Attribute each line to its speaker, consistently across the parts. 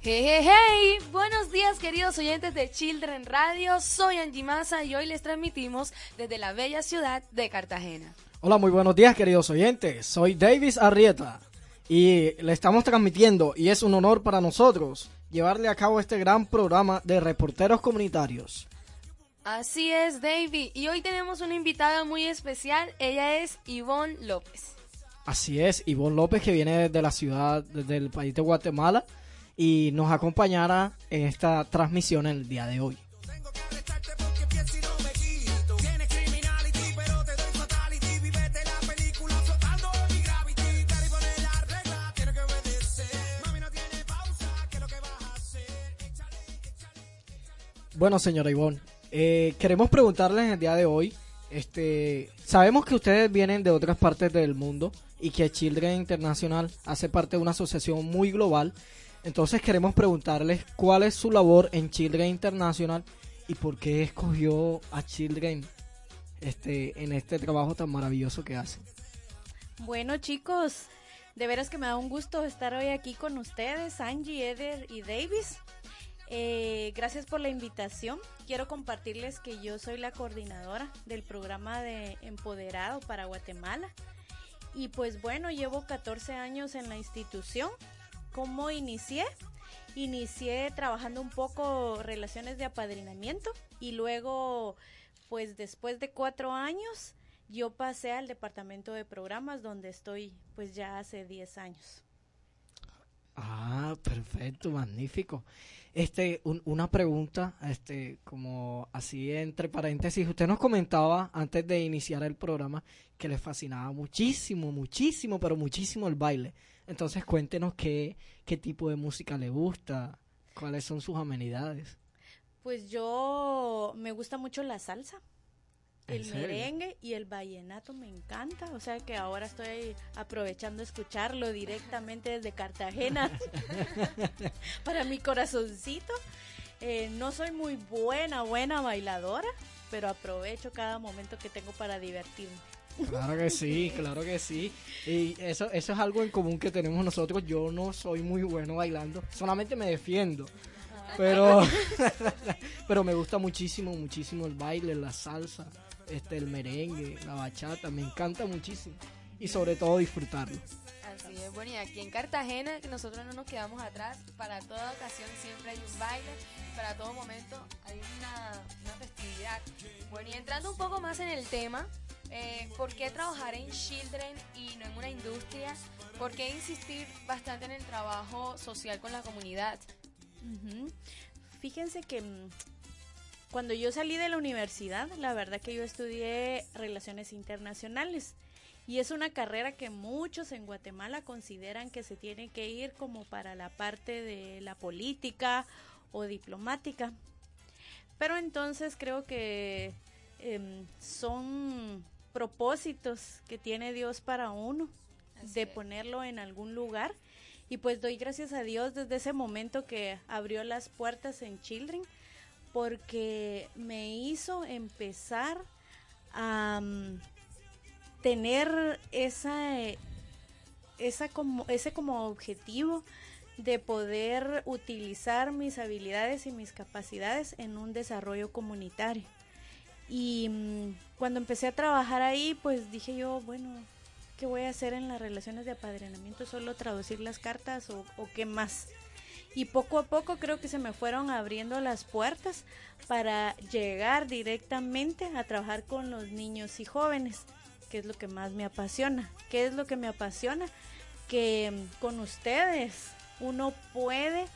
Speaker 1: Hey, hey, hey, buenos días queridos oyentes de Children Radio, soy Angie Maza y hoy les transmitimos desde la bella ciudad de Cartagena.
Speaker 2: Hola, muy buenos días queridos oyentes. Soy Davis Arrieta y le estamos transmitiendo y es un honor para nosotros llevarle a cabo este gran programa de reporteros comunitarios.
Speaker 1: Así es, David, y hoy tenemos una invitada muy especial, ella es Ivonne López.
Speaker 2: Así es, Ivonne López que viene desde la ciudad, desde el país de Guatemala y nos acompañará en esta transmisión en el día de hoy. Bueno, señora Ivonne, eh, queremos preguntarles en el día de hoy, este, sabemos que ustedes vienen de otras partes del mundo y que Children International hace parte de una asociación muy global. Entonces queremos preguntarles cuál es su labor en Children International y por qué escogió a Children este, en este trabajo tan maravilloso que hacen.
Speaker 3: Bueno chicos, de veras que me da un gusto estar hoy aquí con ustedes, Angie, Eder y Davis. Eh, gracias por la invitación. Quiero compartirles que yo soy la coordinadora del programa de Empoderado para Guatemala. Y pues bueno, llevo 14 años en la institución. ¿Cómo inicié? Inicié trabajando un poco relaciones de apadrinamiento y luego, pues después de cuatro años, yo pasé al departamento de programas donde estoy pues ya hace 10 años.
Speaker 2: Ah, perfecto, magnífico. Este, un- una pregunta, este, como así entre paréntesis, usted nos comentaba antes de iniciar el programa que le fascinaba muchísimo, muchísimo, pero muchísimo el baile. Entonces cuéntenos qué, qué tipo de música le gusta, cuáles son sus amenidades.
Speaker 3: Pues yo me gusta mucho la salsa,
Speaker 2: ¿En
Speaker 3: el
Speaker 2: serio?
Speaker 3: merengue y el vallenato me encanta, o sea que ahora estoy aprovechando escucharlo directamente desde Cartagena para mi corazoncito. Eh, no soy muy buena, buena bailadora, pero aprovecho cada momento que tengo para divertirme.
Speaker 2: Claro que sí, claro que sí. Y eso, eso es algo en común que tenemos nosotros. Yo no soy muy bueno bailando, solamente me defiendo. Pero, pero me gusta muchísimo, muchísimo el baile, la salsa, este, el merengue, la bachata, me encanta muchísimo. Y sobre todo disfrutarlo.
Speaker 1: Así es, bueno, y aquí en Cartagena que nosotros no nos quedamos atrás, para toda ocasión siempre hay un baile, para todo momento hay una, una festividad. Bueno, y entrando un poco más en el tema, eh, ¿por qué trabajar en Children y no en una industria? ¿Por qué insistir bastante en el trabajo social con la comunidad?
Speaker 3: Fíjense que mm, cuando yo salí de la universidad, la verdad que yo estudié relaciones internacionales y es una carrera que muchos en Guatemala consideran que se tiene que ir como para la parte de la política o diplomática. Pero entonces creo que em, son propósitos que tiene Dios para uno
Speaker 1: Así
Speaker 3: de
Speaker 1: es.
Speaker 3: ponerlo en algún lugar. Y pues doy gracias a Dios desde ese momento que abrió las puertas en Children, porque me hizo empezar a mm, tener esa, esa como, ese como objetivo de poder utilizar mis habilidades y mis capacidades en un desarrollo comunitario. Y mm, cuando empecé a trabajar ahí, pues dije yo, bueno, ¿qué voy a hacer en las relaciones de apadrinamiento? ¿Solo traducir las cartas o, o qué más? Y poco a poco creo que se me fueron abriendo las puertas para llegar directamente a trabajar con los niños y jóvenes, que es lo que más me apasiona. ¿Qué es lo que me apasiona? Que mm, con ustedes uno puede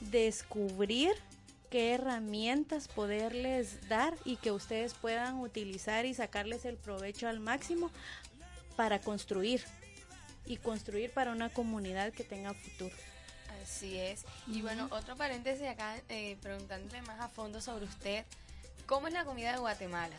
Speaker 3: descubrir qué herramientas poderles dar y que ustedes puedan utilizar y sacarles el provecho al máximo para construir y construir para una comunidad que tenga futuro.
Speaker 1: Así es. Y bueno, otro paréntesis acá, eh, preguntándole más a fondo sobre usted. ¿Cómo es la comida de Guatemala?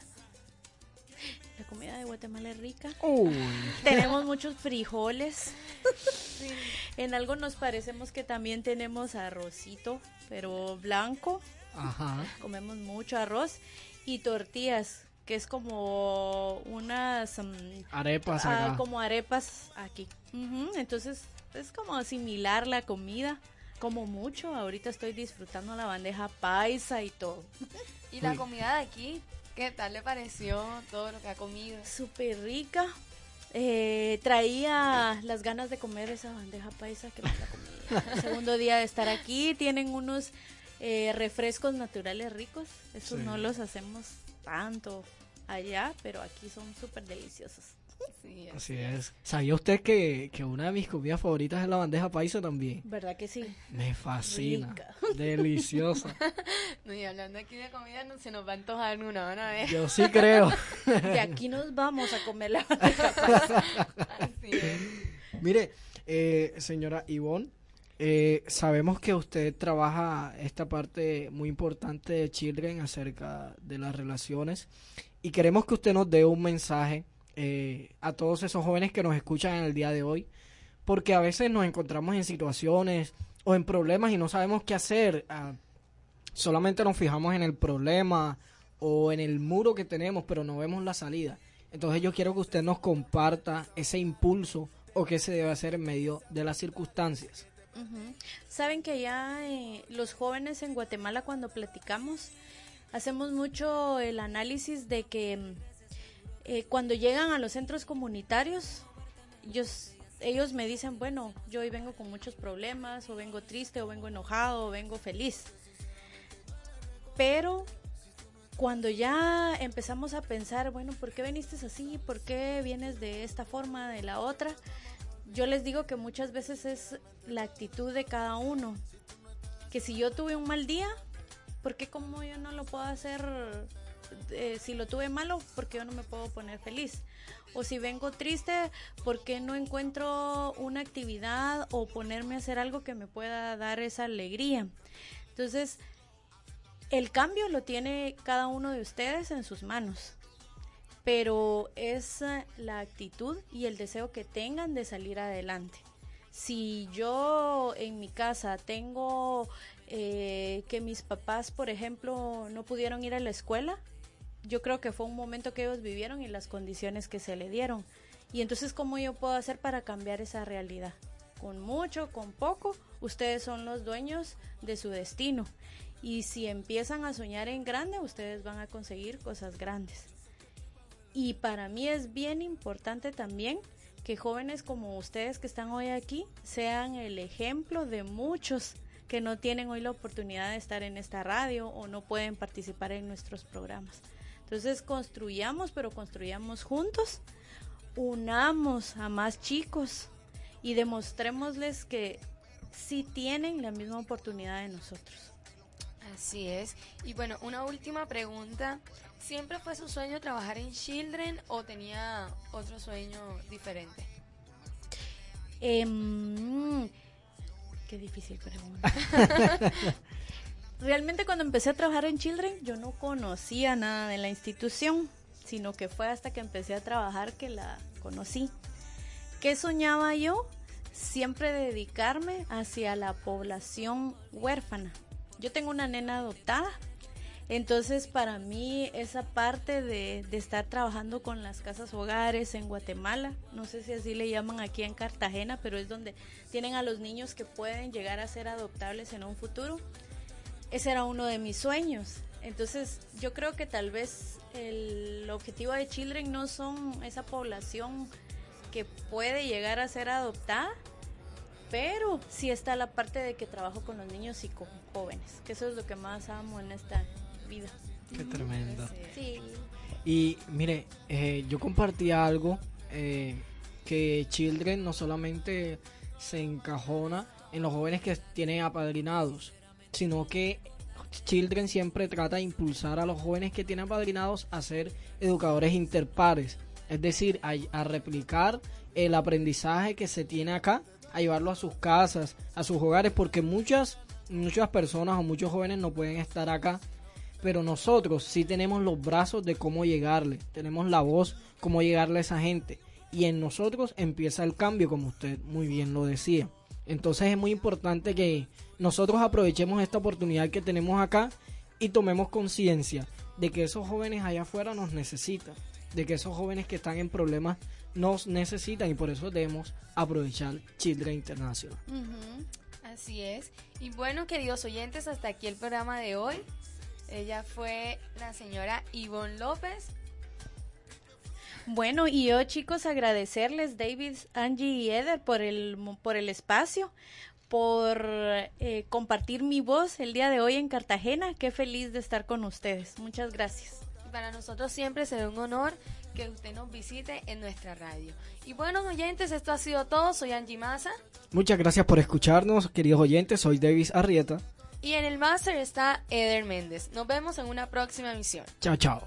Speaker 3: La comida de Guatemala es rica.
Speaker 2: Uy,
Speaker 3: Tenemos muchos frijoles. En algo nos parecemos que también tenemos arrocito, pero blanco.
Speaker 2: ajá.
Speaker 3: Comemos mucho arroz y tortillas, que es como unas mm,
Speaker 2: Arepas
Speaker 3: ah,
Speaker 2: acá.
Speaker 3: como arepas aquí. Entonces es como similar la comida, como mucho. Ahorita estoy disfrutando la bandeja paisa y todo.
Speaker 1: ¿Y la comida de aquí? ¿Qué tal le pareció todo lo que ha comido?
Speaker 3: Súper rica. Eh, traía las ganas de comer esa bandeja paisa que me la comí. El segundo día de estar aquí tienen unos eh, refrescos naturales ricos. Esos
Speaker 2: Sí.
Speaker 3: no los hacemos tanto allá, pero aquí son súper deliciosos.
Speaker 1: Sí,
Speaker 2: Así es. ¿Sabía usted que, que una de mis comidas favoritas es la bandeja paisa también?
Speaker 3: ¿Verdad que sí?
Speaker 2: Me fascina.
Speaker 3: Rica.
Speaker 2: Deliciosa.
Speaker 1: No, y hablando aquí de comida, no se nos va a antojar una, van a ver.
Speaker 2: Yo sí creo.
Speaker 3: De aquí nos vamos a comer la bandeja paisa.
Speaker 1: Así es.
Speaker 2: Mire, eh, señora Ivonne, eh, sabemos que usted trabaja esta parte muy importante de Children acerca de las relaciones y queremos que usted nos dé un mensaje eh, a todos esos jóvenes que nos escuchan en el día de hoy, porque a veces nos encontramos en situaciones o en problemas y no sabemos qué hacer. ah, solamente nos fijamos en el problema o en el muro que tenemos, pero no vemos la salida. Entonces yo quiero que usted nos comparta ese impulso o qué se debe hacer en medio de las circunstancias.
Speaker 3: Saben que ya eh, los jóvenes en Guatemala cuando platicamos hacemos mucho el análisis de que mm, eh, cuando llegan a los centros comunitarios ellos, ellos me dicen, bueno, yo hoy vengo con muchos problemas o vengo triste o vengo enojado o vengo feliz. Pero cuando ya empezamos a pensar, bueno, ¿por qué viniste así? ¿Por qué vienes de esta forma, de la otra? Yo les digo que muchas veces es la actitud de cada uno. Que si yo tuve un mal día, ¿por qué como yo no lo puedo hacer? Eh, si lo tuve malo, ¿por qué yo no me puedo poner feliz? O si vengo triste, ¿por qué no encuentro una actividad o ponerme a hacer algo que me pueda dar esa alegría? Entonces, el cambio lo tiene cada uno de ustedes en sus manos, pero es eh, la actitud y el deseo que tengan de salir adelante. Si yo en mi casa tengo eh, que mis papás, por ejemplo, no pudieron ir a la escuela, yo creo que fue un momento que ellos vivieron y las condiciones que se le dieron. Y entonces, ¿cómo yo puedo hacer para cambiar esa realidad? Con mucho, con poco, ustedes son los dueños de su destino. Y si empiezan a soñar en grande, ustedes van a conseguir cosas grandes. Y para mí es bien importante también que jóvenes como ustedes que están hoy aquí sean el ejemplo de muchos que no tienen hoy la oportunidad de estar en esta radio o no pueden participar en nuestros programas. Entonces construyamos, pero construyamos juntos, unamos a más chicos y demostrémosles que sí tienen la misma oportunidad de nosotros.
Speaker 1: Así es. Y bueno, una última pregunta. ¿Siempre fue su sueño trabajar en Children o tenía otro sueño diferente?
Speaker 3: Em, qué difícil pregunta. Realmente cuando empecé a trabajar en Children yo no conocía nada de la institución, sino que fue hasta que empecé a trabajar que la conocí. ¿Qué soñaba yo? Siempre dedicarme hacia la población huérfana. Yo tengo una nena adoptada, entonces para mí esa parte de, de estar trabajando con las casas hogares en Guatemala, no sé si así le llaman aquí en Cartagena, pero es donde tienen a los niños que pueden llegar a ser adoptables en un futuro. Ese era uno de mis sueños. Entonces yo creo que tal vez el objetivo de Children no son esa población que puede llegar a ser adoptada, pero sí está la parte de que trabajo con los niños y con jóvenes, que eso es lo que más amo en esta vida.
Speaker 2: Qué tremendo.
Speaker 3: Sí.
Speaker 2: Y mire, eh, yo compartí algo eh, que Children no solamente se encajona en los jóvenes que tienen apadrinados, sino que Children siempre trata de impulsar a los jóvenes que tienen apadrinados a ser educadores interpares, es decir, a, replicar el aprendizaje que se tiene acá, a llevarlo a sus casas, a sus hogares, porque muchas, muchas personas o muchos jóvenes no pueden estar acá pero nosotros sí tenemos los brazos de cómo llegarle, tenemos la voz, cómo llegarle a esa gente. Y en nosotros empieza el cambio, como usted muy bien lo decía. Entonces es muy importante que nosotros aprovechemos esta oportunidad que tenemos acá y tomemos conciencia de que esos jóvenes allá afuera nos necesitan, de que esos jóvenes que están en problemas nos necesitan y por eso debemos aprovechar Children International.
Speaker 1: Ujú, Así es. Y bueno, queridos oyentes, hasta aquí el programa de hoy. Ella fue la señora Ivonne López.
Speaker 3: Bueno, y yo chicos agradecerles, David, Angie y Eder, por el, por el espacio, por eh, compartir mi voz el día de hoy en Cartagena. Qué feliz de estar con ustedes. Muchas gracias.
Speaker 1: Y Para nosotros siempre será un honor que usted nos visite en nuestra radio. Y bueno, oyentes, esto ha sido todo. Soy Angie Maza.
Speaker 2: Muchas gracias por escucharnos, queridos oyentes. Soy Davis Arrieta.
Speaker 1: Y en el máster está Eder Méndez. Nos vemos en una próxima emisión.
Speaker 2: Chao, chao.